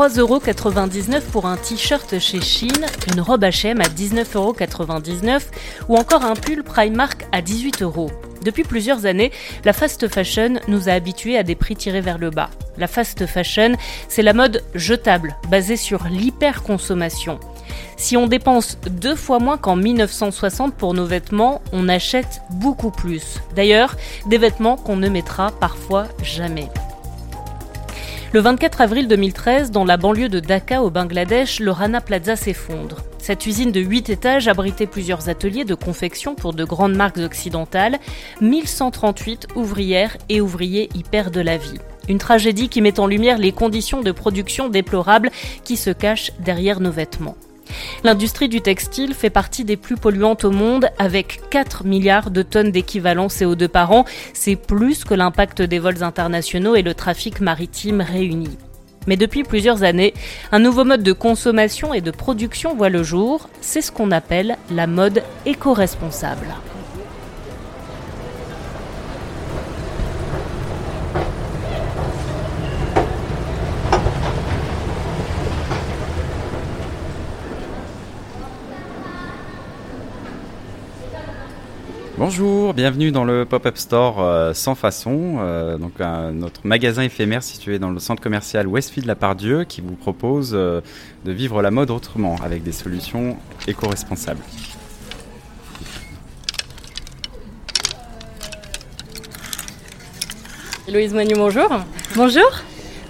3,99€ pour un t-shirt chez Chine, une robe H&M à 19,99€ ou encore un pull Primark à 18€. Depuis plusieurs années, la fast fashion nous a habitués à des prix tirés vers le bas. La fast fashion, c'est la mode jetable, basée sur l'hyperconsommation. Si on dépense deux fois moins qu'en 1960 pour nos vêtements, on achète beaucoup plus. D'ailleurs, des vêtements qu'on ne mettra parfois jamais. Le 24 avril 2013, dans la banlieue de Dhaka au Bangladesh, le Rana Plaza s'effondre. Cette usine de 8 étages abritait plusieurs ateliers de confection pour de grandes marques occidentales. 1138 ouvrières et ouvriers y perdent la vie. Une tragédie qui met en lumière les conditions de production déplorables qui se cachent derrière nos vêtements. L'industrie du textile fait partie des plus polluantes au monde avec 4 milliards de tonnes d'équivalent CO2 par an. C'est plus que l'impact des vols internationaux et le trafic maritime réunis. Mais depuis plusieurs années, un nouveau mode de consommation et de production voit le jour. C'est ce qu'on appelle la mode éco-responsable. Bonjour, bienvenue dans le Pop-Up Store euh, sans façon, euh, donc notre magasin éphémère situé dans le centre commercial Westfield La Pardieu qui vous propose euh, de vivre la mode autrement avec des solutions éco-responsables. Héloïse Manu, bonjour. Bonjour.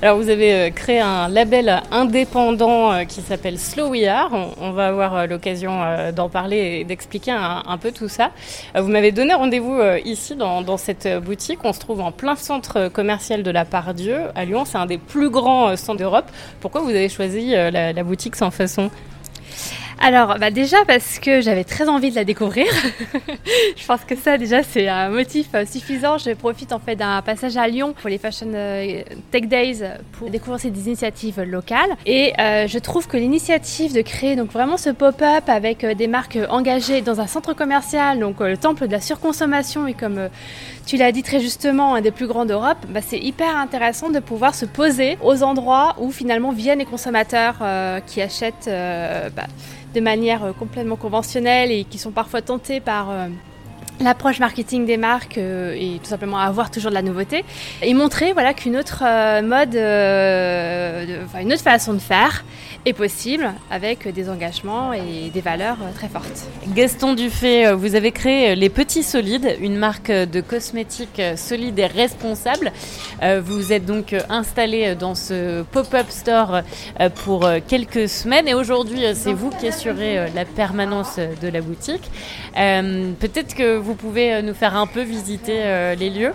Alors vous avez euh, créé un label indépendant euh, qui s'appelle Slow We Are. On, va avoir euh, l'occasion d'en parler et d'expliquer un, peu tout ça. Vous m'avez donné rendez-vous ici dans, cette boutique. On se trouve en plein centre commercial de la Pardieu à Lyon. C'est un des plus grands centres d'Europe. Pourquoi vous avez choisi la, la boutique sans façon? Alors, bah déjà parce que j'avais très envie de la découvrir. je pense que ça, déjà, c'est un motif euh, suffisant. Je profite en fait d'un passage à Lyon pour les Fashion euh, Tech Days pour découvrir ces initiatives locales. Et euh, je trouve que l'initiative de créer donc vraiment ce pop-up avec des marques engagées dans un centre commercial, donc le temple de la surconsommation et comme tu l'as dit très justement, un des plus grands d'Europe, bah, c'est hyper intéressant de pouvoir se poser aux endroits où finalement viennent les consommateurs qui achètent bah, de manière euh, complètement conventionnelle et qui sont parfois tentés par euh, l'approche marketing des marques euh, et tout simplement avoir toujours de la nouveauté et montrer voilà qu'une autre mode une autre façon de faire est possible avec des engagements et des valeurs très fortes. Gaston Dufay, vous avez créé les Petits Solides, une marque de cosmétiques solides et responsables. Vous êtes donc installé dans ce pop-up store pour quelques semaines et aujourd'hui c'est vous qui assurez la permanence de la boutique. Peut-être que vous pouvez nous faire un peu visiter les lieux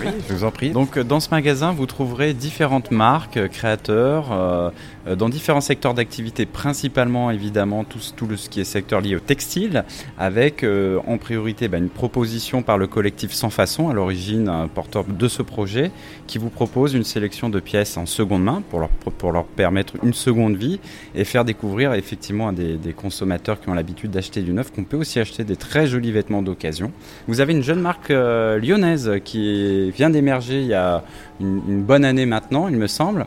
oui, je vous en prie. Donc, dans ce magasin, vous trouverez différentes marques, créateurs, euh, dans différents secteurs d'activité, principalement évidemment tout, tout ce qui est secteur lié au textile, avec euh, en priorité bah, une proposition par le collectif Sans Façon, à l'origine porteur de ce projet, qui vous propose une sélection de pièces en seconde main pour leur, pour leur permettre une seconde vie et faire découvrir effectivement à des, consommateurs qui ont l'habitude d'acheter du neuf qu'on peut aussi acheter des très jolis vêtements d'occasion. Vous avez une jeune marque euh, lyonnaise qui vient d'émerger il y a une, bonne année maintenant, il me semble,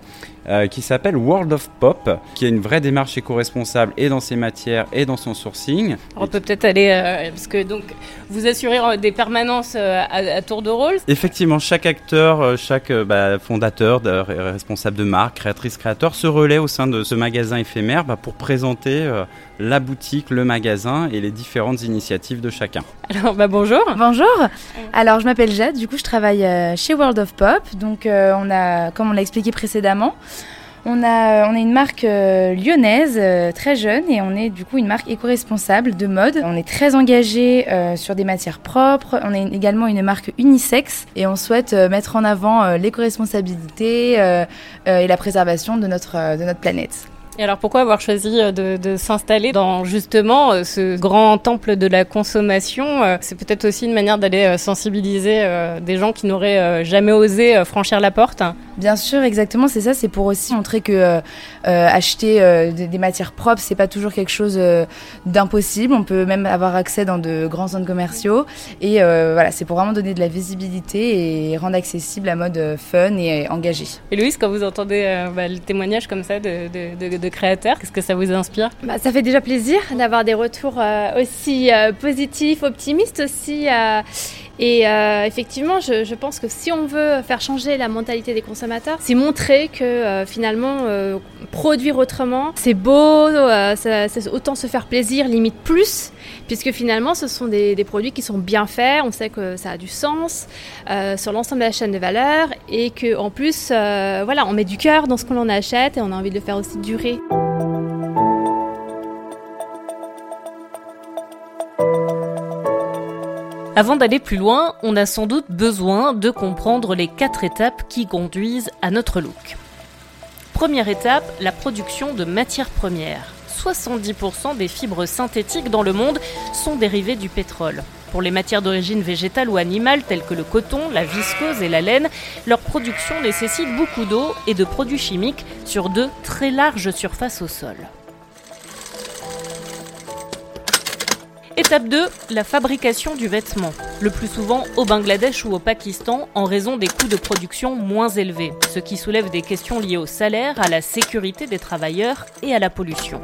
euh, qui s'appelle World of Pop, qui a une vraie démarche éco-responsable et dans ses matières et dans son sourcing. on peut peut-être aller, euh, parce que donc vous assurez euh, des permanences à, tour de rôle? Effectivement, chaque acteur, chaque bah, fondateur, responsable de marque, créatrice, créateur se relaie au sein de ce magasin éphémère bah, pour présenter la boutique, le magasin et les différentes initiatives de chacun. Alors bah, bonjour. Bonjour. Alors je m'appelle Jade, du coup je travaille chez World of Pop, donc euh, on a, comme on l'a expliqué précédemment, on a, on est une marque euh, lyonnaise, euh, très jeune, et on est du coup une marque éco-responsable de mode. On est très engagé sur des matières propres. On est également une marque unisexe, et on souhaite mettre en avant l'éco-responsabilité et la préservation de notre planète. Et alors pourquoi avoir choisi euh, de, s'installer dans justement euh, ce grand temple de la consommation euh, C'est peut-être aussi une manière d'aller sensibiliser des gens qui n'auraient jamais osé franchir la porte? Bien sûr, exactement, c'est ça. C'est pour aussi montrer que acheter des, matières propres, c'est pas toujours quelque chose d'impossible. On peut même avoir accès dans de grands centres commerciaux. Et voilà, c'est pour vraiment donner de la visibilité et rendre accessible la mode fun et engagée. Et Louise, quand vous entendez bah, le témoignage comme ça de, de, de créateurs. Qu'est-ce que ça vous inspire? Bah, Ça fait déjà plaisir d'avoir des retours euh, aussi euh, positifs, optimistes aussi. Euh, et effectivement, je, pense que si on veut faire changer la mentalité des consommateurs, c'est montrer que finalement, produire autrement, c'est beau, c'est autant se faire plaisir, limite plus, puisque finalement, ce sont des, des, produits qui sont bien faits, on sait que ça a du sens sur l'ensemble de la chaîne de valeur, et qu'en plus, voilà, on met du cœur dans ce qu'on en achète et on a envie de le faire aussi durer. Avant d'aller plus loin, on a sans doute besoin de comprendre les quatre étapes qui conduisent à notre look. Première étape, la production de matières premières. 70% des fibres synthétiques dans le monde sont dérivées du pétrole. Pour les matières d'origine végétale ou animale telles que le coton, la viscose et la laine, leur production nécessite beaucoup d'eau et de produits chimiques sur de très larges surfaces au sol. Étape 2, la fabrication du vêtement. Le plus souvent au Bangladesh ou au Pakistan en raison des coûts de production moins élevés, ce qui soulève des questions liées au salaire, à la sécurité des travailleurs et à la pollution.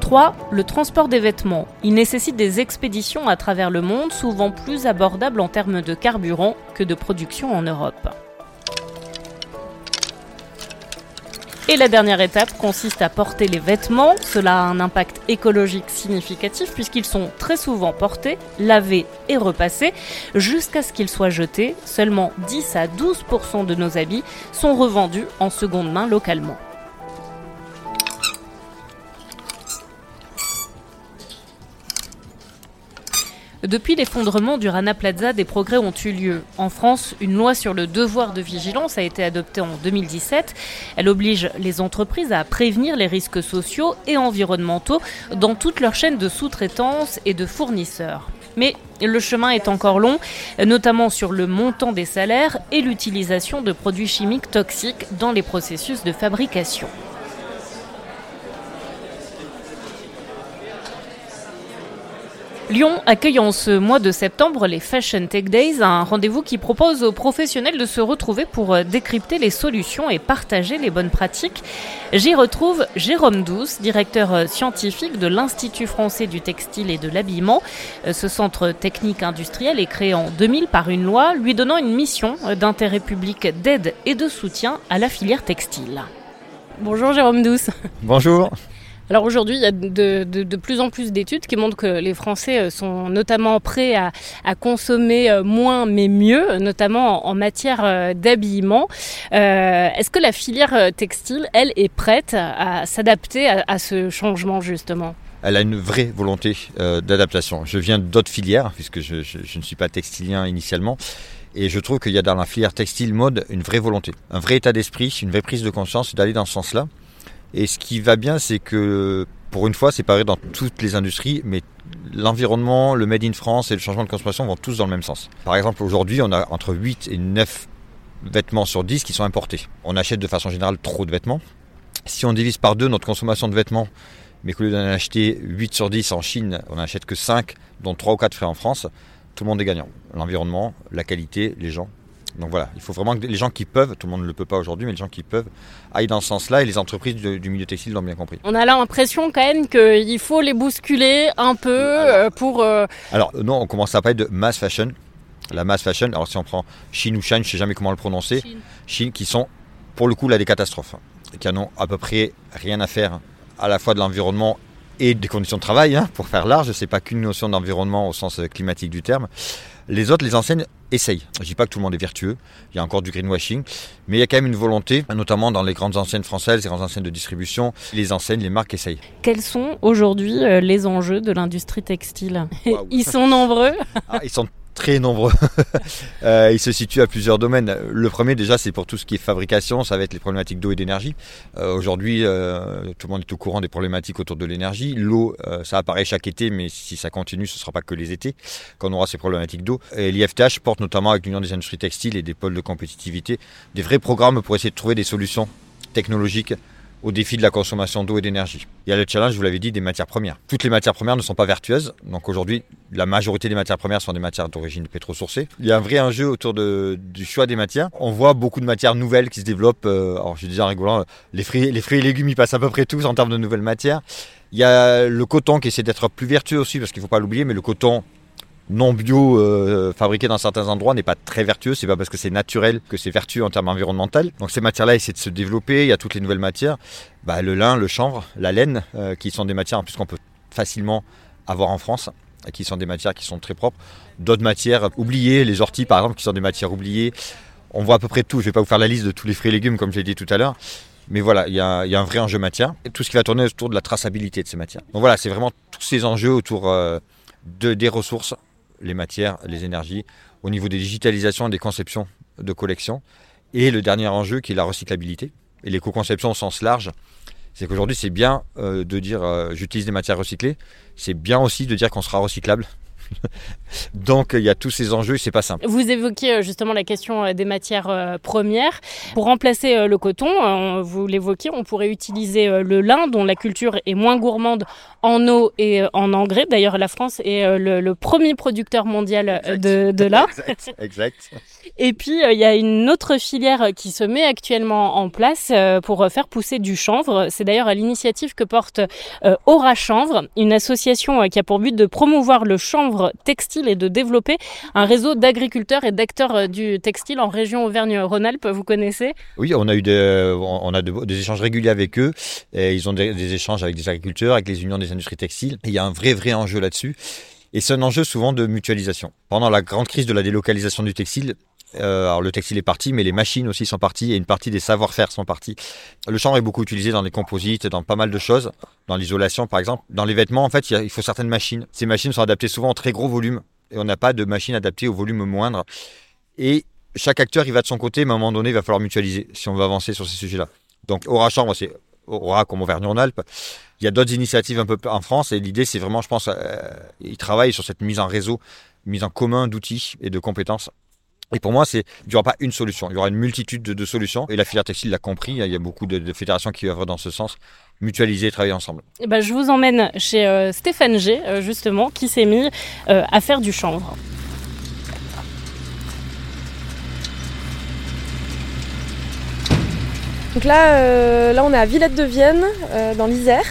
3. Le transport des vêtements. Il nécessite des expéditions à travers le monde, souvent plus abordables en termes de carburant que de production en Europe. Et la dernière étape consiste à porter les vêtements. Cela a un impact écologique significatif puisqu'ils sont très souvent portés, lavés et repassés jusqu'à ce qu'ils soient jetés. Seulement 10 à 12% de nos habits sont revendus en seconde main localement. Depuis l'effondrement du Rana Plaza, des progrès ont eu lieu. En France, une loi sur le devoir de vigilance a été adoptée en 2017. Elle oblige les entreprises à prévenir les risques sociaux et environnementaux dans toute leur chaîne de sous-traitance et de fournisseurs. Mais le chemin est encore long, notamment sur le montant des salaires et l'utilisation de produits chimiques toxiques dans les processus de fabrication. Lyon accueille en ce mois de septembre les Fashion Tech Days, un rendez-vous qui propose aux professionnels de se retrouver pour euh, décrypter les solutions et partager les bonnes pratiques. J'y retrouve Jérôme Douce, directeur euh, scientifique de l'Institut français du textile et de l'habillement. Euh, ce centre technique industriel est créé en 2000 par une loi lui donnant une mission d'intérêt public d'aide et de soutien à la filière textile. Bonjour Jérôme Douce. Bonjour. Alors aujourd'hui, il y a de, plus en plus d'études qui montrent que les Français euh, sont notamment prêts à, consommer euh, moins mais mieux, notamment en, matière euh, d'habillement. Est-ce que la filière textile, elle, est prête à s'adapter à, ce changement justement? Elle a une vraie volonté d'adaptation. Je viens d'autres filières, puisque je, je, ne suis pas textilien initialement, et je trouve qu'il y a dans la filière textile mode une vraie volonté, un vrai état d'esprit, une vraie prise de conscience d'aller dans ce sens-là. Et ce qui va bien, c'est que pour une fois, c'est pareil dans toutes les industries, mais l'environnement, le Made in France et le changement de consommation vont tous dans le même sens. Par exemple, aujourd'hui, on a entre 8 et 9 vêtements sur 10 qui sont importés. On achète de façon générale trop de vêtements. Si on divise par deux notre consommation de vêtements, mais qu'au lieu d'en acheter 8 sur 10 en Chine, on n'achète que 5, dont 3 ou 4 frais en France, tout le monde est gagnant. L'environnement, la qualité, les gens. Donc voilà, il faut vraiment que les gens qui peuvent, tout le monde ne le peut pas aujourd'hui, mais les gens qui peuvent aillent dans ce sens-là et les entreprises du, milieu textile l'ont bien compris. On a l'impression quand même qu'il faut les bousculer un peu euh, pour... Euh, alors non, on commence à parler de mass fashion. La mass fashion, alors si on prend Chine ou Chine, je ne sais jamais comment le prononcer, Chine. qui sont pour le coup là des catastrophes, qui n'ont à peu près rien à faire à la fois de l'environnement et des conditions de travail, hein, pour faire large, c'est pas qu'une notion d'environnement au sens climatique du terme. Les autres, les enseignes, essayent. Je ne dis pas que tout le monde est vertueux, il y a encore du greenwashing, mais il y a quand même une volonté, notamment dans les grandes enseignes françaises, les grandes enseignes de distribution, les enseignes, les marques essayent. Quels sont aujourd'hui euh, les enjeux de l'industrie textile? Ils sont nombreux ah, Ils sont très nombreux. euh, il se situe à plusieurs domaines. Le premier déjà c'est pour tout ce qui est fabrication, ça va être les problématiques d'eau et d'énergie. Euh, Aujourd'hui euh, tout le monde est au courant des problématiques autour de l'énergie. L'eau ça apparaît chaque été mais si ça continue ce ne sera pas que les étés qu'on aura ces problématiques d'eau. Et l'IFTH porte notamment avec l'Union des industries textiles et des pôles de compétitivité des vrais programmes pour essayer de trouver des solutions technologiques au défi de la consommation d'eau et d'énergie. Il y a le challenge, je vous l'avez dit, des matières premières. Toutes les matières premières ne sont pas vertueuses. Donc aujourd'hui, la majorité des matières premières sont des matières d'origine pétro-sourcée. Il y a un vrai enjeu autour du choix des matières. On voit beaucoup de matières nouvelles qui se développent. Euh, alors je disais en rigolant, les fruits, les fruits et légumes, ils passent à peu près tous en termes de nouvelles matières. Il y a le coton qui essaie d'être plus vertueux aussi, parce qu'il ne faut pas l'oublier, mais le coton non bio euh, fabriqué dans certains endroits n'est pas très vertueux. C'est pas parce que c'est naturel que c'est vertueux en termes environnementaux. Donc ces matières-là essaient de se développer. Il y a toutes les nouvelles matières, bah, le lin, le chanvre, la laine, euh, qui sont des matières en plus qu'on peut facilement avoir en France, qui sont des matières qui sont très propres. D'autres matières oubliées, les orties par exemple, qui sont des matières oubliées. On voit à peu près tout. Je vais pas vous faire la liste de tous les fruits et légumes comme je l'ai dit tout à l'heure. Mais voilà, il y, a, un vrai enjeu matière. Tout ce qui va tourner autour de la traçabilité de ces matières. Donc voilà, c'est vraiment tous ces enjeux autour euh, de, des ressources les matières, les énergies, au niveau des digitalisations et des conceptions de collection. Et le dernier enjeu qui est la recyclabilité et l'éco-conception au sens large. C'est qu'aujourd'hui, c'est bien euh, de dire euh, j'utilise des matières recyclées. C'est bien aussi de dire qu'on sera recyclable. Donc il y a tous ces enjeux, c'est pas simple. Vous évoquiez euh, justement la question des matières premières. Pour remplacer le coton, vous l'évoquiez, on pourrait utiliser le lin, dont la culture est moins gourmande en eau et en engrais. D'ailleurs, la France est le, le premier producteur mondial de, de lin. exact. exact. Et puis, il y a une autre filière qui se met actuellement en place pour faire pousser du chanvre. C'est d'ailleurs l'initiative que porte Aura Chanvre, une association qui a pour but de promouvoir le chanvre textile et de développer un réseau d'agriculteurs et d'acteurs du textile en région Auvergne-Rhône-Alpes. Vous connaissez? Oui, on a eu des, échanges réguliers avec eux. Ils ont des, échanges avec des agriculteurs, avec les unions des industries textiles. Il y a un vrai, vrai enjeu là-dessus. Et c'est un enjeu souvent de mutualisation. Pendant la grande crise de la délocalisation du textile, euh, alors le textile est parti, mais les machines aussi sont parties et une partie des savoir-faire sont partis. Le chanvre est beaucoup utilisé dans les composites, dans pas mal de choses, dans l'isolation par exemple. Dans les vêtements, en fait, il, faut certaines machines. Ces machines sont adaptées souvent en très gros volume et on n'a pas de machine adaptée au volume moindre. Et chaque acteur, il va de son côté, mais à un moment donné, il va falloir mutualiser si on veut avancer sur ces sujets-là. Donc Aura Chambre, c'est Aura comme Auvergne-Rhône-Alpes. Il y a d'autres initiatives un peu en France et l'idée, c'est vraiment, je pense, euh, ils travaillent sur cette mise en réseau, mise en commun d'outils et de compétences et pour moi, c'est, il n'y aura pas une solution, il y aura une multitude de, de solutions. Et la filière textile l'a compris, il y a beaucoup de, de, fédérations qui œuvrent dans ce sens, mutualiser, travailler ensemble. Et ben, je vous emmène chez euh, Stéphane G, euh, justement, qui s'est mis euh, à faire du chanvre. Donc là, là, on est à Villette de Vienne, dans l'Isère.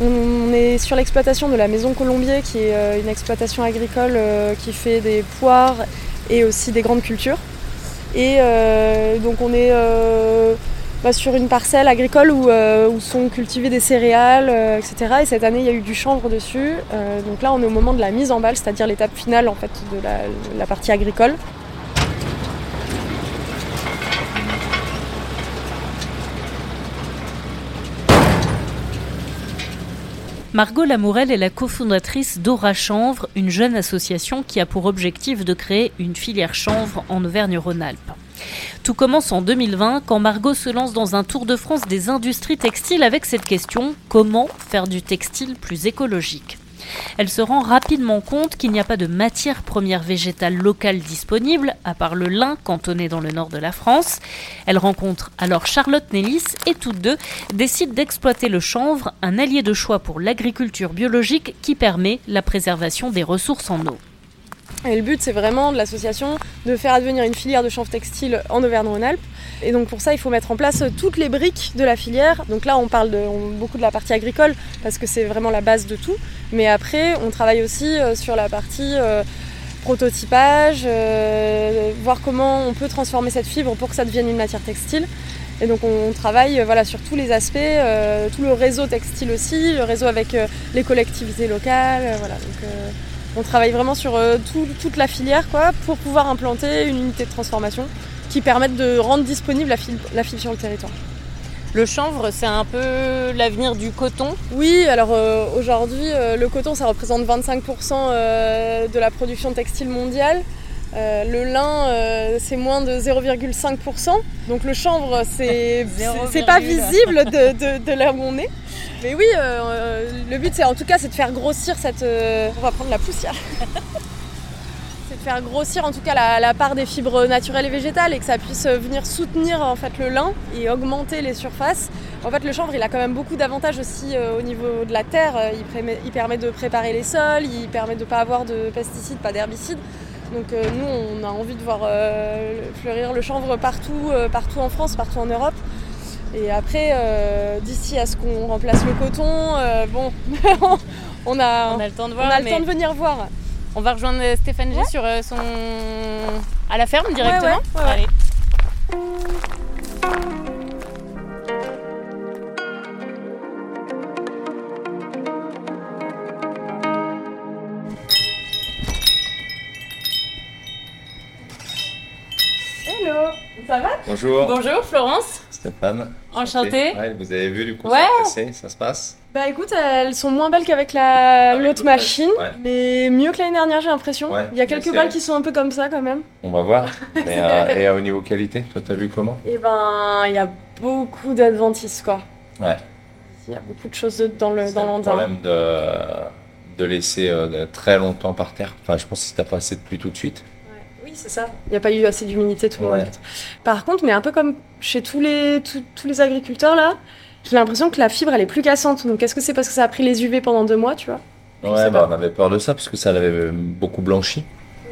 On est sur l'exploitation de la Maison Colombier, qui est une exploitation agricole qui fait des poires et aussi des grandes cultures. Et euh, donc on est euh, bah, sur une parcelle agricole où, euh, sont cultivées des céréales, etc. Et cette année il y a eu du chanvre dessus. donc là on est au moment de la mise en balle, c'est-à-dire l'étape finale en fait de la partie agricole. Margot Lamourelle est la cofondatrice d'Aura Chanvre, une jeune association qui a pour objectif de créer une filière chanvre en Auvergne-Rhône-Alpes. Tout commence en 2020 quand Margot se lance dans un tour de France des industries textiles avec cette question comment faire du textile plus écologique? Elle se rend rapidement compte qu'il n'y a pas de matière première végétale locale disponible, à part le lin cantonné dans le nord de la France. Elle rencontre alors Charlotte Nellis et toutes deux décident d'exploiter le chanvre, un allié de choix pour l'agriculture biologique qui permet la préservation des ressources en eau. Et le but, c'est vraiment de l'association de faire advenir une filière de chanvre textile en Auvergne-Rhône-Alpes. Et donc pour ça, il faut mettre en place toutes les briques de la filière. Donc là, on parle de, beaucoup de la partie agricole parce que c'est vraiment la base de tout. Mais après, on travaille aussi sur la partie euh, prototypage, euh, voir comment on peut transformer cette fibre pour que ça devienne une matière textile. Et donc on travaille voilà, sur tous les aspects, euh, tout le réseau textile aussi, le réseau avec euh, les collectivités locales. voilà. On travaille vraiment sur tout, toute la filière quoi, pour pouvoir implanter une unité de transformation qui permette de rendre disponible la fibre, la fibre sur le territoire. Le chanvre, c'est un peu l'avenir du coton. Oui, alors euh, aujourd'hui, euh, le coton, ça représente 25% euh, de la production textile mondiale. Euh, le lin, euh, c'est moins de 0,5%. Donc le chanvre, c'est c'est pas visible de, de- de là où on est. Mais oui, euh, euh, le but, c'est en tout cas, c'est de faire grossir cette. euh, on va prendre la poussière. c'est de faire grossir en tout cas la, la part des fibres naturelles et végétales et que ça puisse venir soutenir en fait le lin et augmenter les surfaces. En fait, le chanvre, il a quand même beaucoup d'avantages aussi euh, au niveau de la terre. Il, permet- il permet de préparer les sols, il permet de ne pas avoir de pesticides, pas d'herbicides. Donc nous, on a envie de voir fleurir le chanvre partout, partout en France, partout en Europe. Et après, euh, d'ici à ce qu'on remplace le coton, euh, bon, on a, On a le temps de on voir. a le mais temps de venir voir. On va rejoindre Stéphane G sur euh, son. à la ferme directement. ouais, ouais, ouais. Allez. Hello, ça va? Bonjour, Bonjour Florence, Stéphane. enchantée. Ouais, vous avez vu du coup Ouais. ça a passé, ça se passe Bah écoute, elles sont moins belles qu'avec la- Avec l'autre machine, ouais. mais mieux que l'année dernière j'ai l'impression. Il y a quelques balles qui sont un peu comme ça quand même. On va voir. Mais, euh, et euh, au niveau qualité, toi t'as vu comment? Et ben il y a beaucoup d'adventistes quoi. Ouais. Il y a beaucoup de choses dans le C'est dans le l'andin. problème de, de laisser euh, de- très longtemps par terre. Enfin, je pense que si t'as pas assez de pluie tout de suite. C'est ça. Il n'y a pas eu assez d'humidité tout le Ouais. monde. Par contre, mais un peu comme chez tous les, tous, tous les agriculteurs là, j'ai l'impression que la fibre elle est plus cassante. Donc est-ce que c'est parce que ça a pris les UV pendant deux mois, tu vois? Je Ouais, bah, on avait peur de ça parce que ça l'avait beaucoup blanchi.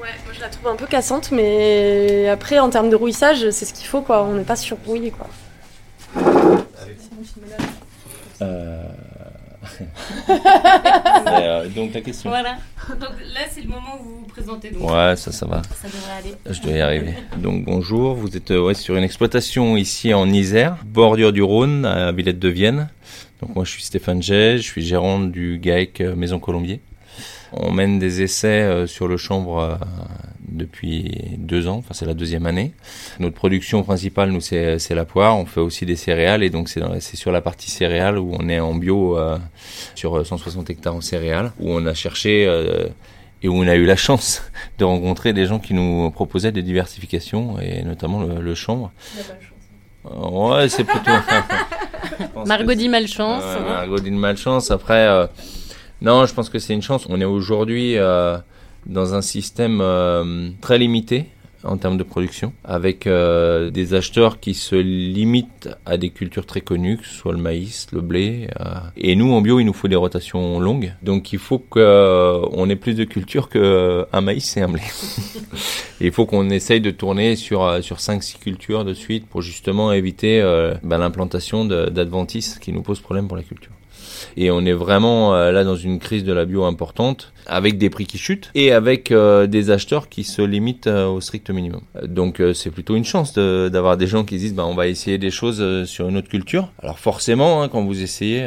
Ouais, moi je la trouve un peu cassante, mais après en termes de rouissage, c'est ce qu'il faut quoi. On n'est pas surrouillé quoi. Euh... Euh, donc la question. Voilà. Donc là, c'est le moment où vous vous présentez. Donc Ouais, ça, ça va. ça devrait aller. Je dois y arriver. Donc bonjour, vous êtes euh, ouais, sur une exploitation ici en Isère, bordure du Rhône, à Villette de Vienne. Donc moi je suis Stéphane Jay, je suis gérant du GAEC euh, Maison Colombier. On mène des essais euh, sur le chanvre euh, depuis deux ans, enfin c'est la deuxième année. Notre production principale, nous, c'est la poire. On fait aussi des céréales et donc c'est sur la partie céréales où on est en bio euh, sur 160 hectares en céréales, où on a cherché euh, et où on a eu la chance de rencontrer des gens qui nous proposaient des diversifications et notamment le, le chanvre. Euh, Ouais, c'est plutôt. Margot dit malchance. Ouais, Margot dit malchance. Après, euh, non, je pense que c'est une chance. On est aujourd'hui euh, dans un système euh, très limité en termes de production, avec euh, des acheteurs qui se limitent à des cultures très connues, que ce soit le maïs, le blé. euh. et nous, en bio, il nous faut des rotations longues. Donc, il faut qu'on ait plus de cultures qu'un maïs et un blé. Il faut qu'on essaye de tourner sur, euh, sur 5-6 cultures de suite pour justement éviter euh, bah, l'implantation d'adventices qui nous pose problème pour la culture. Et on est vraiment euh, là dans une crise de la bio importante, avec des prix qui chutent et avec euh, des acheteurs qui se limitent euh, au strict minimum. Donc c'est plutôt une chance d'avoir des gens qui disent bah, on va essayer des choses sur une autre culture. Alors forcément, hein, quand vous essayez,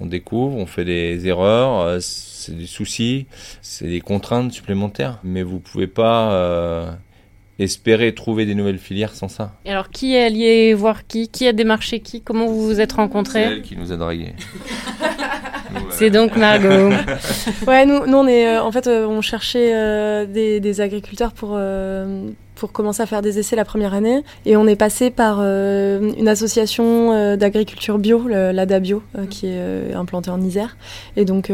on découvre, on fait des erreurs, c'est des soucis, c'est des contraintes supplémentaires. Mais vous pouvez pas euh, espérer trouver des nouvelles filières sans ça. Et alors, qui est allié voir qui? Qui a démarché qui? Comment vous vous êtes C'est rencontrés elle qui nous a dragués. C'est donc Margot. Ouais, nous, nous on est euh, en fait euh, on cherchait euh, des, des agriculteurs pour euh, pour commencer à faire des essais la première année et on est passé par euh, une association euh, d'agriculture bio, l'ADA Bio, euh, qui est implantée en Isère. Et donc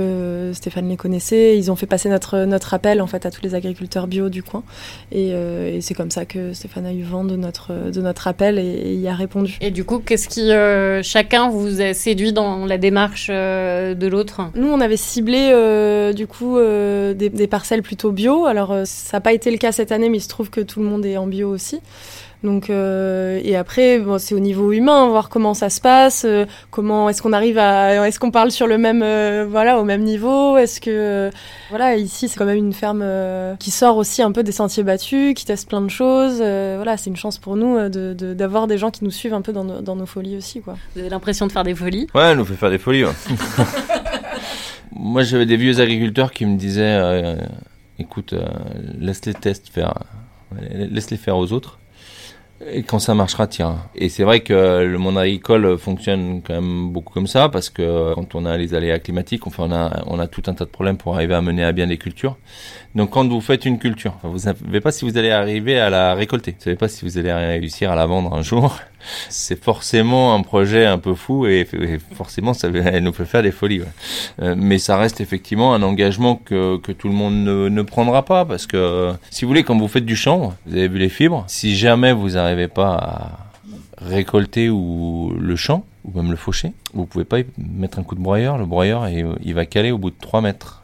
Stéphane les connaissait, ils ont fait passer notre notre appel en fait à tous les agriculteurs bio du coin et, et c'est comme ça que Stéphane a eu vent de notre de notre appel et, et y a répondu. Et du coup, qu'est-ce qui chacun vous a séduit dans la démarche de l'autre? Nous, on avait ciblé du coup des, des parcelles plutôt bio. Alors, ça n'a pas été le cas cette année, mais il se trouve que tout le monde est en bio aussi. Donc, euh, et après, bon, c'est au niveau humain, voir comment ça se passe, euh, comment est-ce qu'on arrive à, est-ce qu'on parle sur le même, euh, voilà, au même niveau, est-ce que, euh, voilà, ici c'est quand même une ferme euh, qui sort aussi un peu des sentiers battus, qui teste plein de choses. euh, voilà, c'est une chance pour nous euh, de, de- d'avoir des gens qui nous suivent un peu dans nos, dans nos folies aussi, quoi. Vous avez l'impression de faire des folies? Ouais, elle nous fait faire des folies. ouais. Moi, j'avais des vieux agriculteurs qui me disaient euh, écoute, euh, laisse les tests faire, laisse les faire aux autres. Et quand ça marchera, tiens. Et c'est vrai que le monde agricole fonctionne quand même beaucoup comme ça, parce que quand on a les aléas climatiques, enfin, on a, on a tout un tas de problèmes pour arriver à mener à bien les cultures. Donc quand vous faites une culture, vous ne savez pas si vous allez arriver à la récolter. Vous ne savez pas si vous allez réussir à la vendre un jour. C'est forcément un projet un peu fou et, forcément ça nous peut faire des folies. Euh, mais ça reste effectivement un engagement que, tout le monde ne, prendra pas parce que si vous voulez, quand vous faites du champ, vous avez vu les fibres, si jamais vous n'arrivez pas à récolter ou le champ ou même le faucher, vous pouvez pas mettre un coup de broyeur. Le broyeur, il va caler au bout de 3 mètres.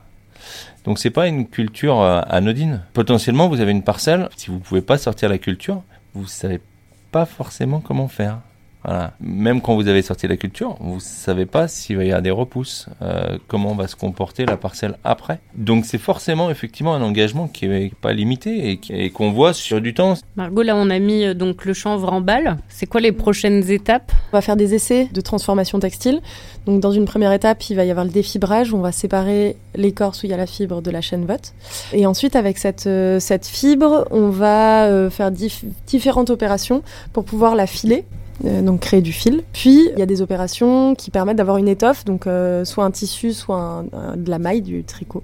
Donc c'est pas une culture euh, anodine. Potentiellement, vous avez une parcelle, si vous pouvez pas sortir la culture, vous savez pas forcément comment faire. Voilà. Même quand vous avez sorti la culture, vous ne savez pas s'il va y avoir des repousses, euh, comment va se comporter la parcelle après. Donc c'est forcément effectivement un engagement qui n'est pas limité et qu'on voit sur du temps. Margot, là on a mis euh, donc le chanvre en balle. C'est quoi les prochaines étapes? On va faire des essais de transformation textile. Donc dans une première étape, il va y avoir le défibrage où on va séparer l'écorce où il y a la fibre de la chaîne vote. Et ensuite avec cette, euh, cette fibre, on va faire différentes opérations pour pouvoir la filer euh, donc créer du fil. Puis il y a des opérations qui permettent d'avoir une étoffe, donc euh, soit un tissu, soit de la maille, du tricot.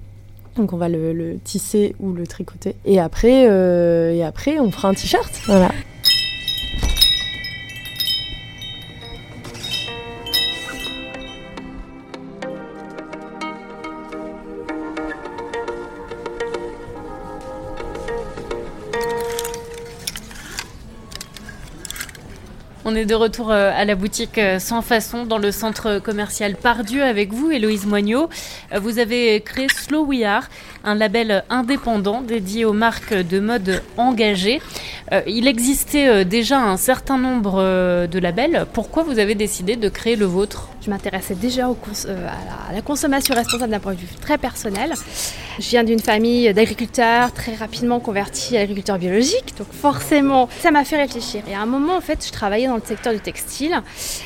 Donc on va le, tisser ou le tricoter. Et après, euh, et après on fera un t-shirt. Voilà. On est de retour euh, à la boutique euh, Sans Façon dans le centre commercial Pardieu avec vous, Héloïse Moignot. Euh, vous avez créé Slow We Are, un label indépendant dédié aux marques de mode engagées. Il existait déjà un certain nombre de labels. Pourquoi vous avez décidé de créer le vôtre? Je m'intéressais déjà à la consommation responsable d'un point de vue très personnel. Je viens d'une famille d'agriculteurs très rapidement convertis à l'agriculture biologique, donc forcément ça m'a fait réfléchir. Et à un moment en fait je travaillais dans le secteur du textile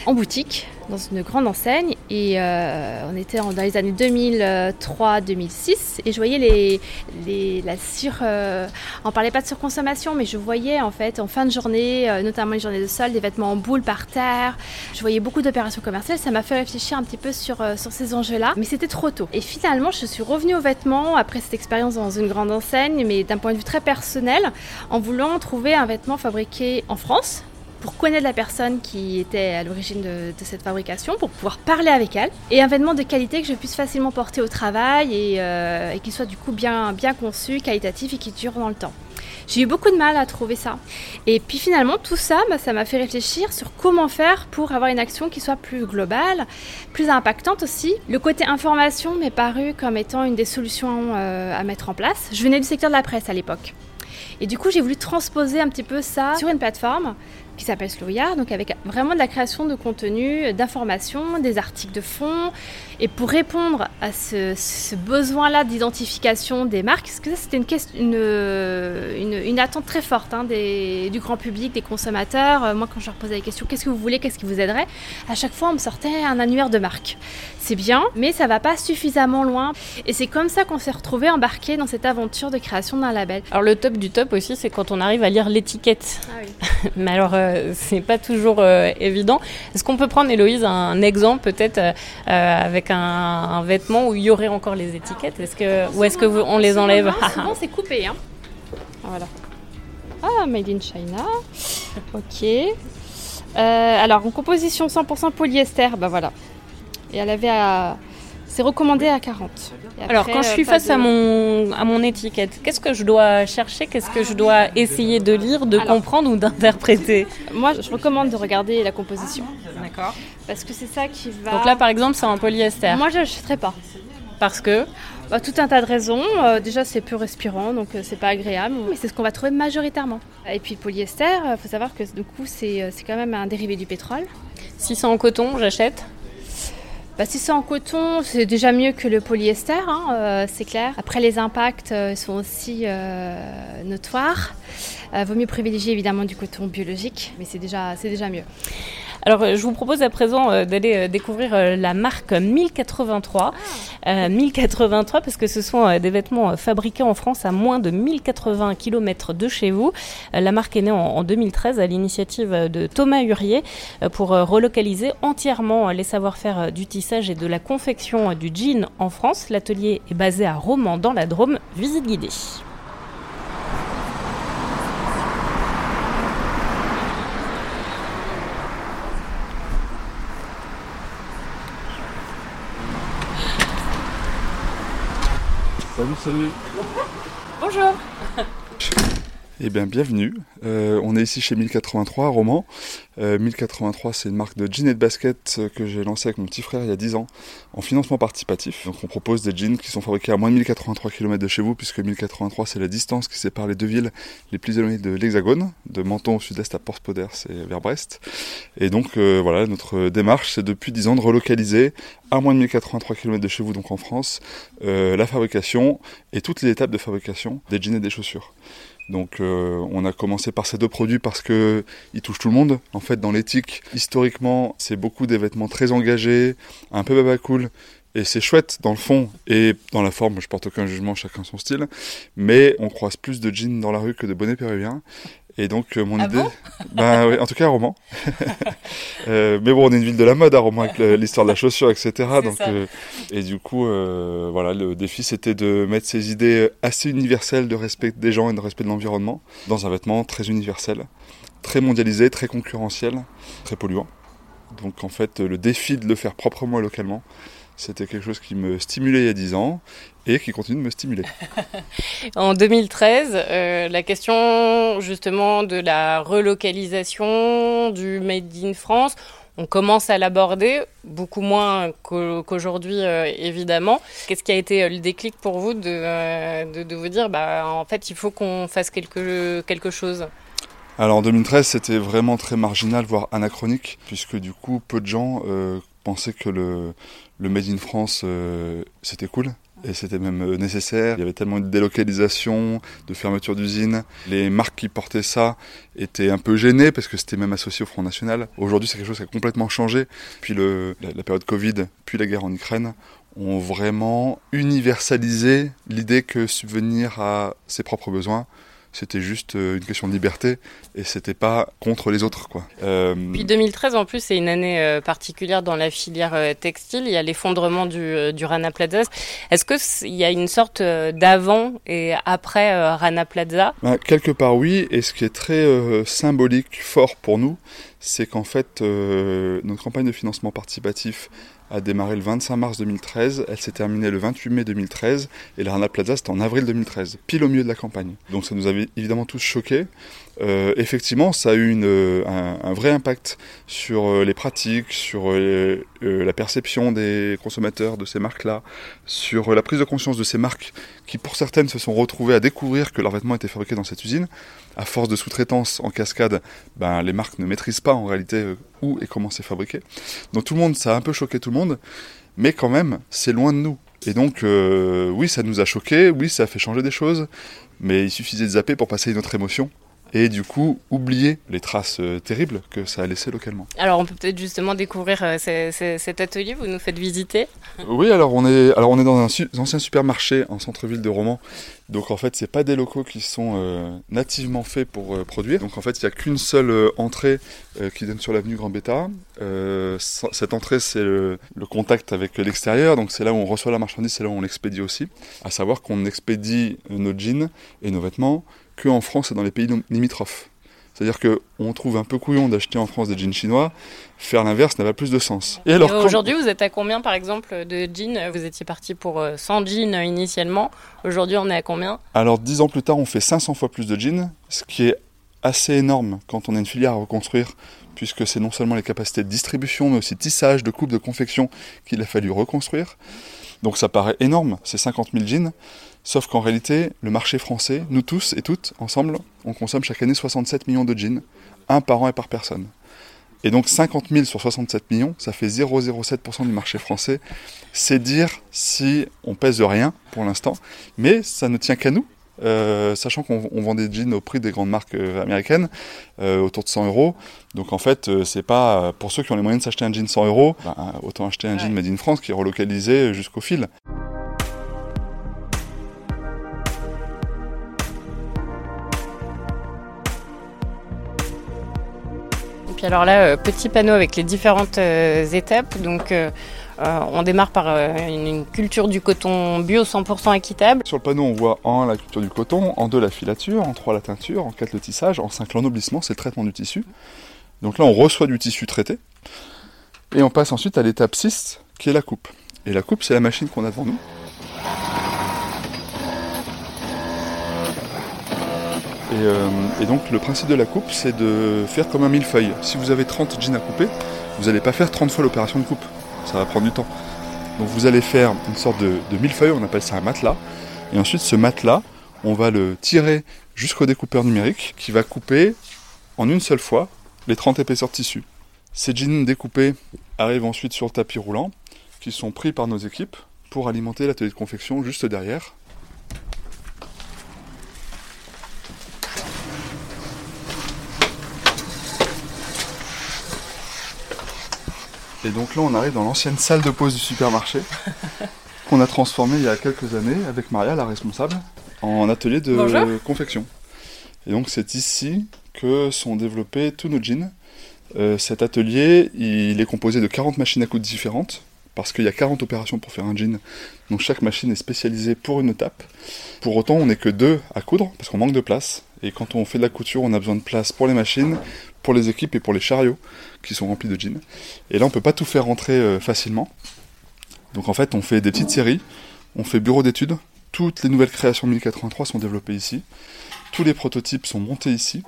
en boutique dans une grande enseigne et euh, on était dans les années 2003-2006 et je voyais les, les la sur euh, on parlait pas de surconsommation mais je voyais en fait en fin de journée euh, notamment les journées de sol des vêtements en boule par terre je voyais beaucoup d'opérations commerciales ça m'a fait réfléchir un petit peu sur, sur ces enjeux là mais c'était trop tôt et finalement je suis revenue aux vêtements après cette expérience dans une grande enseigne mais d'un point de vue très personnel en voulant trouver un vêtement fabriqué en France pour connaître la personne qui était à l'origine de, cette fabrication, pour pouvoir parler avec elle, et un vêtement de qualité que je puisse facilement porter au travail et, euh, qui soit du coup bien, bien conçu, qualitatif et qui dure dans le temps. J'ai eu beaucoup de mal à trouver ça. Et puis finalement, tout ça, bah, ça m'a fait réfléchir sur comment faire pour avoir une action qui soit plus globale, plus impactante aussi. Le côté information m'est paru comme étant une des solutions euh, à mettre en place. Je venais du secteur de la presse à l'époque. Et du coup, j'ai voulu transposer un petit peu ça sur une plateforme qui s'appelle Slowya, donc avec vraiment de la création de contenu, d'informations, des articles de fond. Et pour répondre à ce, besoin-là d'identification des marques, parce que ça c'était une, une, une, attente très forte hein, des, du grand public, des consommateurs. Euh, moi quand je leur posais la question qu'est-ce que vous voulez, qu'est-ce qui vous aiderait, à chaque fois on me sortait un annuaire de marques. C'est bien, mais ça va pas suffisamment loin. Et c'est comme ça qu'on s'est retrouvé embarqué dans cette aventure de création d'un label. Alors le top du top aussi, c'est quand on arrive à lire l'étiquette. Ah oui. mais alors euh, c'est pas toujours euh, évident. Est-ce qu'on peut prendre Héloïse un exemple peut-être euh, avec un, vêtement où il y aurait encore les étiquettes Est-ce que ou est-ce que vous, on les enlève Souvent c'est coupé. Hein. Voilà. Ah, made in China. Ok. alors en composition 100% polyester, bah voilà. Et elle avait à c'est recommandé à 40. Alors, quand je suis euh, face à, mon, à mon étiquette, qu'est-ce que je dois chercher Qu'est-ce que je dois essayer de lire, de comprendre ou d'interpréter Moi, je recommande de regarder la composition. D'accord. Parce que c'est ça qui va. Donc là, par exemple, c'est en polyester. Moi, je n'achèterais pas. Parce que bah, Tout un tas de raisons. Euh, déjà, c'est peu respirant, donc euh, c'est pas agréable. Mais c'est ce qu'on va trouver majoritairement. Et puis, le polyester, il faut savoir que du coup, c'est quand même un dérivé du pétrole. Si c'est en coton, j'achète bah, si c'est en coton, c'est déjà mieux que le polyester, hein, euh, c'est clair. Après, les impacts euh, sont aussi euh, notoires. vaut mieux privilégier évidemment du coton biologique, mais c'est déjà, c'est déjà mieux. Alors, je vous propose à présent d'aller découvrir la marque 1083. 1083 parce que ce sont des vêtements fabriqués en France à moins de 1080 km de chez vous. la marque est née en, 2013 à l'initiative de Thomas Hurier pour relocaliser entièrement les savoir-faire du tissage et de la confection du jean en France. L'atelier est basé à Romans dans la Drôme. Visite guidée. Salut, salut. Bonjour. Eh bien, bienvenue. Euh, on est ici chez 1083 à Romans. 1083, c'est une marque de jeans et de baskets que j'ai lancée avec mon petit frère il y a 10 ans en financement participatif. Donc, on propose des jeans qui sont fabriqués à moins de 1083 km de chez vous, puisque 1083, c'est la distance qui sépare les deux villes les plus éloignées de l'Hexagone, de Menton au sud-est à Port-Spoders et vers Brest. Et donc, euh, voilà, notre démarche, c'est depuis 10 ans de relocaliser à moins de 1083 km de chez vous, donc en France, euh, la fabrication et toutes les étapes de fabrication des jeans et des chaussures. Donc euh, on a commencé par ces deux produits parce qu'ils touchent tout le monde. En fait, dans l'éthique, historiquement, c'est beaucoup des vêtements très engagés, un peu baba cool. Et c'est chouette dans le fond et dans la forme, je porte aucun jugement, chacun son style. Mais on croise plus de jeans dans la rue que de bonnets péruviens. Et donc euh, mon ah idée, bon ben oui, en tout cas à Roman. euh, mais bon, on est une ville de la mode à Roman avec l'histoire de la chaussure, etc. Donc euh, et du coup, voilà, le défi c'était de mettre ces idées assez universelles de respect des gens et de respect de l'environnement dans un vêtement très universel, très mondialisé, très concurrentiel, très polluant. Donc en fait, le défi de le faire proprement et localement, c'était quelque chose qui me stimulait il y a 10 ans et qui continue de me stimuler. en 2013, euh, la question justement de la relocalisation du Made in France, on commence à l'aborder, beaucoup moins qu'aujourd'hui euh, évidemment. Qu'est-ce qui a été euh, le déclic pour vous de, de, vous dire, bah, en fait, il faut qu'on fasse quelque, quelque chose? Alors en 2013, c'était vraiment très marginal, voire anachronique, puisque du coup, peu de gens pensaient que le, le Made in France, c'était cool. Et c'était même euh, nécessaire. Il y avait tellement de délocalisation, de fermeture d'usines. Les marques qui portaient ça étaient un peu gênées parce que c'était même associé au Front National. Aujourd'hui, c'est quelque chose qui a complètement changé. Puis le, la, la période Covid, puis la guerre en Ukraine ont vraiment universalisé l'idée que subvenir à ses propres besoins, c'était juste euh, une question de liberté et c'était pas contre les autres quoi. Euh... Puis 2013 en plus c'est une année euh, particulière dans la filière textile, il y a l'effondrement du, du, Rana Plaza. Est-ce qu'il y a une sorte d'avant et après Rana Plaza? Ben, Quelque part oui et ce qui est très symbolique, fort pour nous, c'est qu'en fait notre campagne de financement participatif a démarré le 25 mars 2013, elle s'est terminée le 28 mai 2013 et la Rana Plaza c'était en avril 2013, pile au milieu de la campagne. Donc ça nous avait évidemment tous choqués. Euh, effectivement, ça a eu une, un, vrai impact sur euh, les pratiques, sur euh, euh, la perception des consommateurs de ces marques-là, sur la prise de conscience de ces marques qui, pour certaines, se sont retrouvées à découvrir que leurs vêtements étaient fabriqués dans cette usine. À force de sous-traitance en cascade, ben, les marques ne maîtrisent pas en réalité où et comment c'est fabriqué. Donc tout le monde, ça a un peu choqué tout le monde, mais quand même, c'est loin de nous. Et donc, euh, oui, ça nous a choqué, oui, ça a fait changer des choses, mais il suffisait de zapper pour passer une autre émotion et du coup oublier les traces euh, terribles que ça a laissé localement. Alors on peut peut-être justement découvrir euh, cet atelier, vous nous faites visiter Oui, alors on est, alors on est dans un ancien supermarché en centre-ville de Romans. Donc en fait, c'est pas des locaux qui sont euh, nativement faits pour produire. Donc en fait, il n'y a qu'une seule entrée qui donne sur l'avenue Grand Bêta. cette entrée, c'est le, le, contact avec l'extérieur. Donc c'est là où on reçoit la marchandise, c'est là où on l'expédie aussi. À savoir qu'on expédie nos jeans et nos vêtements qu'en France et dans les pays limitrophes. C'est-à-dire qu'on trouve un peu couillon d'acheter en France des jeans chinois, faire l'inverse n'a pas plus de sens. Et alors, aujourd'hui, vous êtes à combien, par exemple, de jeans? Vous étiez parti pour 100 euh, jeans initialement. Aujourd'hui, on est à combien? Alors, 10 ans plus tard, on fait 500 fois plus de jeans, ce qui est assez énorme quand on a une filière à reconstruire, puisque c'est non seulement les capacités de distribution, mais aussi de tissage, de coupe, de confection qu'il a fallu reconstruire. Donc ça paraît énorme, c'est 50 000 jeans. Sauf qu'en réalité, le marché français, nous tous et toutes, ensemble, on consomme chaque année 67 millions de jeans, un par an et par personne. Et donc 50 000 sur 67 millions, ça fait 0,07% du marché français. C'est dire si on pèse rien pour l'instant, mais ça ne tient qu'à nous. euh, sachant qu'on on vend des jeans au prix des grandes marques euh, américaines, euh, autour de 100 euros. Donc en fait, c'est pas pour ceux qui ont les moyens de s'acheter un jean 100 euros, ben, autant acheter un jean made in France qui est relocalisé jusqu'au fil. Puis alors là, euh, petit panneau avec les différentes euh, étapes. Donc euh, on démarre par une, une culture du coton bio 100% équitable. Sur le panneau, on voit en 1 la culture du coton, en 2 la filature, en 3 la teinture, en 4 le tissage, en 5 l'ennoblissement, c'est le traitement du tissu. Donc là, on reçoit du tissu traité. Et on passe ensuite à l'étape 6, qui est la coupe. Et la coupe, c'est la machine qu'on a devant nous. Et, euh, et donc le principe de la coupe, c'est de faire comme un millefeuille. Si vous avez 30 jeans à couper, vous n'allez pas faire 30 fois l'opération de coupe. Ça va prendre du temps. Donc vous allez faire une sorte de, de millefeuille, on appelle ça un matelas. Et ensuite ce matelas, on va le tirer jusqu'au découpeur numérique qui va couper en une seule fois les 30 épaisseurs de tissu. Ces jeans découpés arrivent ensuite sur le tapis roulant qui sont pris par nos équipes pour alimenter l'atelier de confection juste derrière. Et donc là, on arrive dans l'ancienne salle de pause du supermarché qu'on a transformée il y a quelques années avec Maria, la responsable, en atelier de Bonjour. confection. Et donc c'est ici que sont développés tous nos jeans. Euh, cet atelier, il est composé de 40 machines à coudre différentes parce qu'il y a 40 opérations pour faire un jean. Donc chaque machine est spécialisée pour une étape. Pour autant, on n'est que deux à coudre parce qu'on manque de place. Et quand on fait de la couture, on a besoin de place pour les machines, pour les équipes et pour les chariots qui sont remplis de jeans. Et là, on peut pas tout faire rentrer euh, facilement. Donc en fait, on fait des petites séries, on fait bureau d'études. Toutes les nouvelles créations 1083 sont développées ici. Tous les prototypes sont montés ici.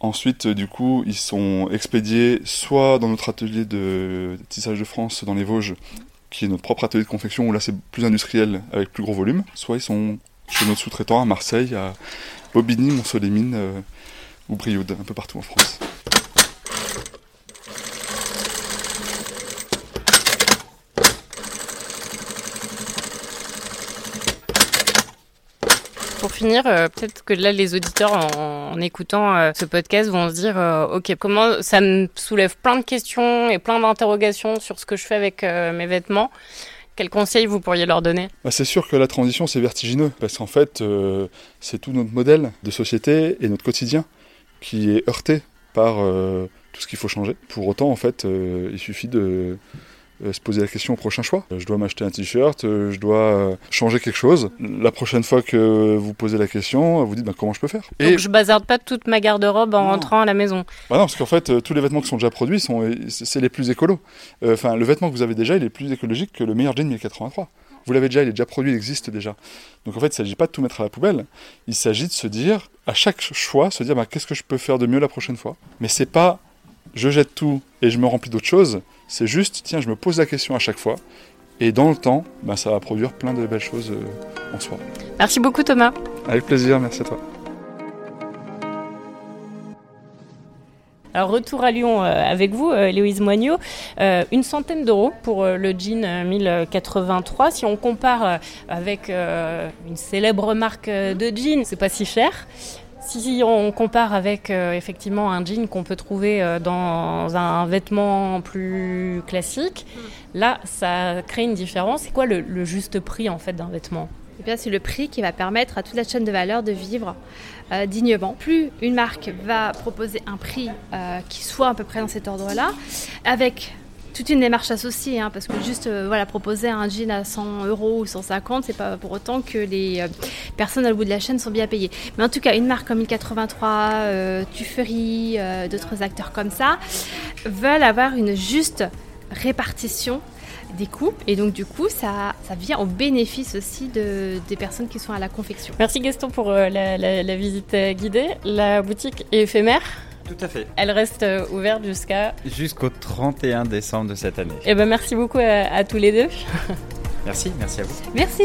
Ensuite, euh, du coup, ils sont expédiés soit dans notre atelier de tissage de France dans les Vosges, qui est notre propre atelier de confection, où là c'est plus industriel avec plus gros volume, soit ils sont chez notre sous-traitant à Marseille, à Bobigny, Mont-Solémine euh, ou Brioude, un peu partout en France. Pour finir, euh, peut-être que là, les auditeurs, en, en écoutant euh, ce podcast, vont se dire, euh, ok, comment ça me soulève plein de questions et plein d'interrogations sur ce que je fais avec mes vêtements. Quels conseils vous pourriez leur donner? Bah, c'est sûr que la transition c'est vertigineux parce qu'en fait euh, c'est tout notre modèle de société et notre quotidien qui est heurté par euh, tout ce qu'il faut changer. Pour autant en fait euh, il suffit de euh, se poser la question au prochain choix. Je dois m'acheter un t-shirt, je dois changer quelque chose. La prochaine fois que vous posez la question, vous dites bah, comment je peux faire? Donc je bazarde pas toute ma garde-robe en Non. rentrant à la maison. Bah non, parce qu'en fait, tous les vêtements qui sont déjà produits, sont, c'est les plus écolos. Enfin, le vêtement que vous avez déjà, il est plus écologique que le meilleur jean 1083. Vous l'avez déjà, il est déjà produit, il existe déjà. Donc en fait, il ne s'agit pas de tout mettre à la poubelle. Il s'agit de se dire, à chaque choix, se dire, bah, qu'est-ce que je peux faire de mieux la prochaine fois? Mais c'est pas, je jette tout et je me remplis d'autres choses. C'est juste, tiens, je me pose la question à chaque fois. Et dans le temps, bah, ça va produire plein de belles choses euh, en soi. Merci beaucoup Thomas. Avec plaisir, merci à toi. Alors retour à Lyon euh, avec vous, euh, Héloïse Moignot. Euh, une centaine d'euros pour le jean euh, 1083. Si on compare avec une célèbre marque de jean, c'est pas si cher. Si on compare avec effectivement un jean qu'on peut trouver dans un vêtement plus classique, là ça crée une différence. C'est quoi le, juste prix en fait d'un vêtement? Eh c'est le prix qui va permettre à toute la chaîne de valeur de vivre euh, dignement. Plus une marque va proposer un prix euh, qui soit à peu près dans cet ordre-là, avec toute une démarche associée, hein, parce que juste euh, voilà, proposer un jean à 100 euros ou 150, c'est pas pour autant que les euh, personnes à bout de la chaîne sont bien payées. Mais en tout cas, une marque comme 1083, euh, Tuffery, d'autres acteurs comme ça, veulent avoir une juste répartition des coûts et donc du coup ça, ça vient au bénéfice aussi de, des personnes qui sont à la confection. Merci Gaston pour euh, la, la- la visite euh, guidée. La boutique est éphémère. Tout à fait. Elle reste euh, ouverte jusqu'à. Jusqu'au 31 décembre de cette année. Eh ben merci beaucoup à- à tous les deux. Merci, merci à vous. Merci